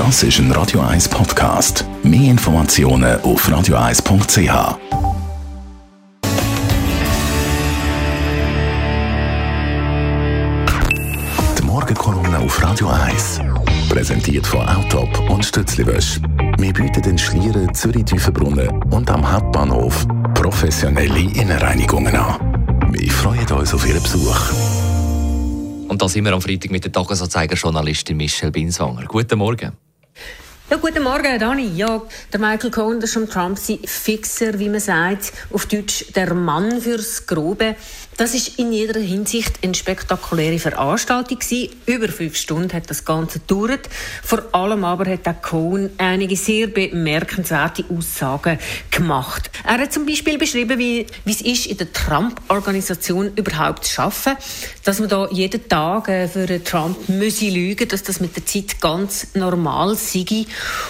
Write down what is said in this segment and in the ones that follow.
Das ist ein Radio 1 Podcast. Mehr Informationen auf radio1.ch. Die Morgenkolumne auf Radio 1. Präsentiert von Autop und Stützliwösch. Wir bieten den Schlieren Zürich-Tüfenbrunnen und am Hauptbahnhof professionelle Innenreinigungen an. Wir freuen uns auf Ihren Besuch. Und da sind wir am Freitag mit der Tagesanzeiger-Journalistin Michelle Binswanger. Guten Morgen. Ja, guten Morgen, Dani. Ja, der Michael Cohen, der Trump, sein Fixer, wie man sagt, auf Deutsch der Mann fürs Grobe. Das ist in jeder Hinsicht eine spektakuläre Veranstaltung. Über fünf Stunden hat das Ganze gedauert. Vor allem aber hat der Cohen einige sehr bemerkenswerte Aussagen gemacht. Er hat zum Beispiel beschrieben, wie, wie es ist, in der Trump-Organisation überhaupt zu arbeiten. Dass man da jeden Tag äh, für Trump müsse lügen, dass das mit der Zeit ganz normal sei.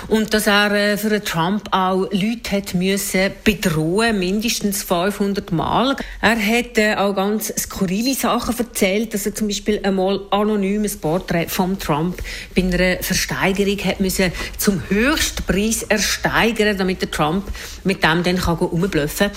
Und dass er äh, für Trump auch Leute hat müssen bedrohen, mindestens 500 Mal. Er hat äh, auch ganz skurrile Sachen erzählt, dass er zum Beispiel einmal anonymes Porträt von Trump bei einer Versteigerung hat müssen zum höchsten Preis ersteigern, damit der Trump mit dem dann kann rumbluffen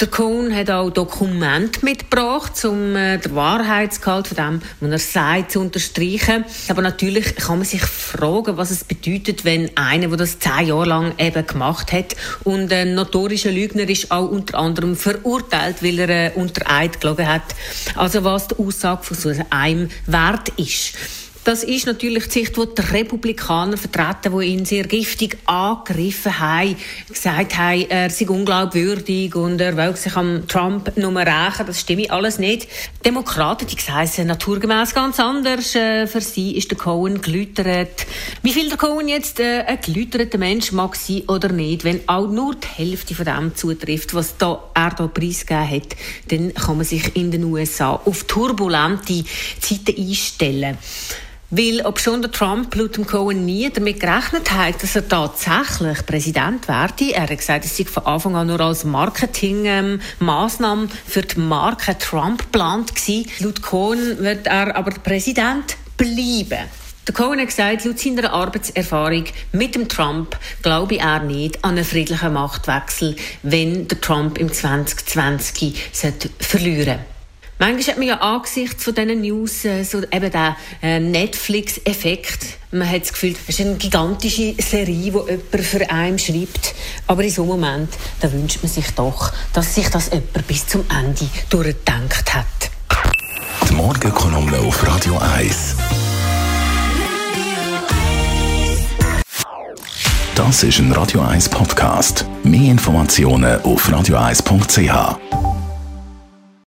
der Cohn hat auch Dokumente mitgebracht, um äh, den Wahrheitsgehalt von dem, was er sagt, zu unterstreichen. Aber natürlich kann man sich fragen, was es bedeutet, wenn einer, der das zehn Jahre lang eben gemacht hat und ein notorischer Lügner ist, auch unter anderem verurteilt, weil er äh, unter Eid gelogen hat. Also was die Aussage von so einem wert ist. Das ist natürlich die Sicht, die die Republikaner vertreten, die ihn sehr giftig angegriffen haben, gesagt haben, er sei unglaubwürdig und er will sich am Trump nur rächen. Das stimmt alles nicht. Demokraten, die sagen naturgemäß ganz anders. Äh, für sie ist der Cohen gelütert. Wie viel der Cohen jetzt äh, ein gelüterter Mensch mag sein oder nicht, wenn auch nur die Hälfte von dem zutrifft, was da er da preisgegeben hat, dann kann man sich in den USA auf turbulente Zeiten einstellen. Weil, ob schon der Trump laut dem Cohen nie damit gerechnet hat, dass er tatsächlich Präsident werde. Er hat gesagt, es sei von Anfang an nur als Marketingmaßnahme ähm, für die Marke Trump geplant gewesen. Laut Cohen wird er aber Präsident bleiben. Der Cohen hat gesagt, laut seiner Arbeitserfahrung mit dem Trump glaube er nicht an einen friedlichen Machtwechsel, wenn der Trump im 2020 verlieren sollte. Manchmal hat man ja angesichts von diesen News äh, so eben den äh, Netflix-Effekt. Man hat das Gefühl, es ist eine gigantische Serie, die jemand für einen schreibt. Aber in so einem Moment, da wünscht man sich doch, dass sich das jemand bis zum Ende durchgedacht hat. Die Morgenkolumne auf Radio 1. Das ist ein Radio 1 Podcast. Mehr Informationen auf radio1.ch.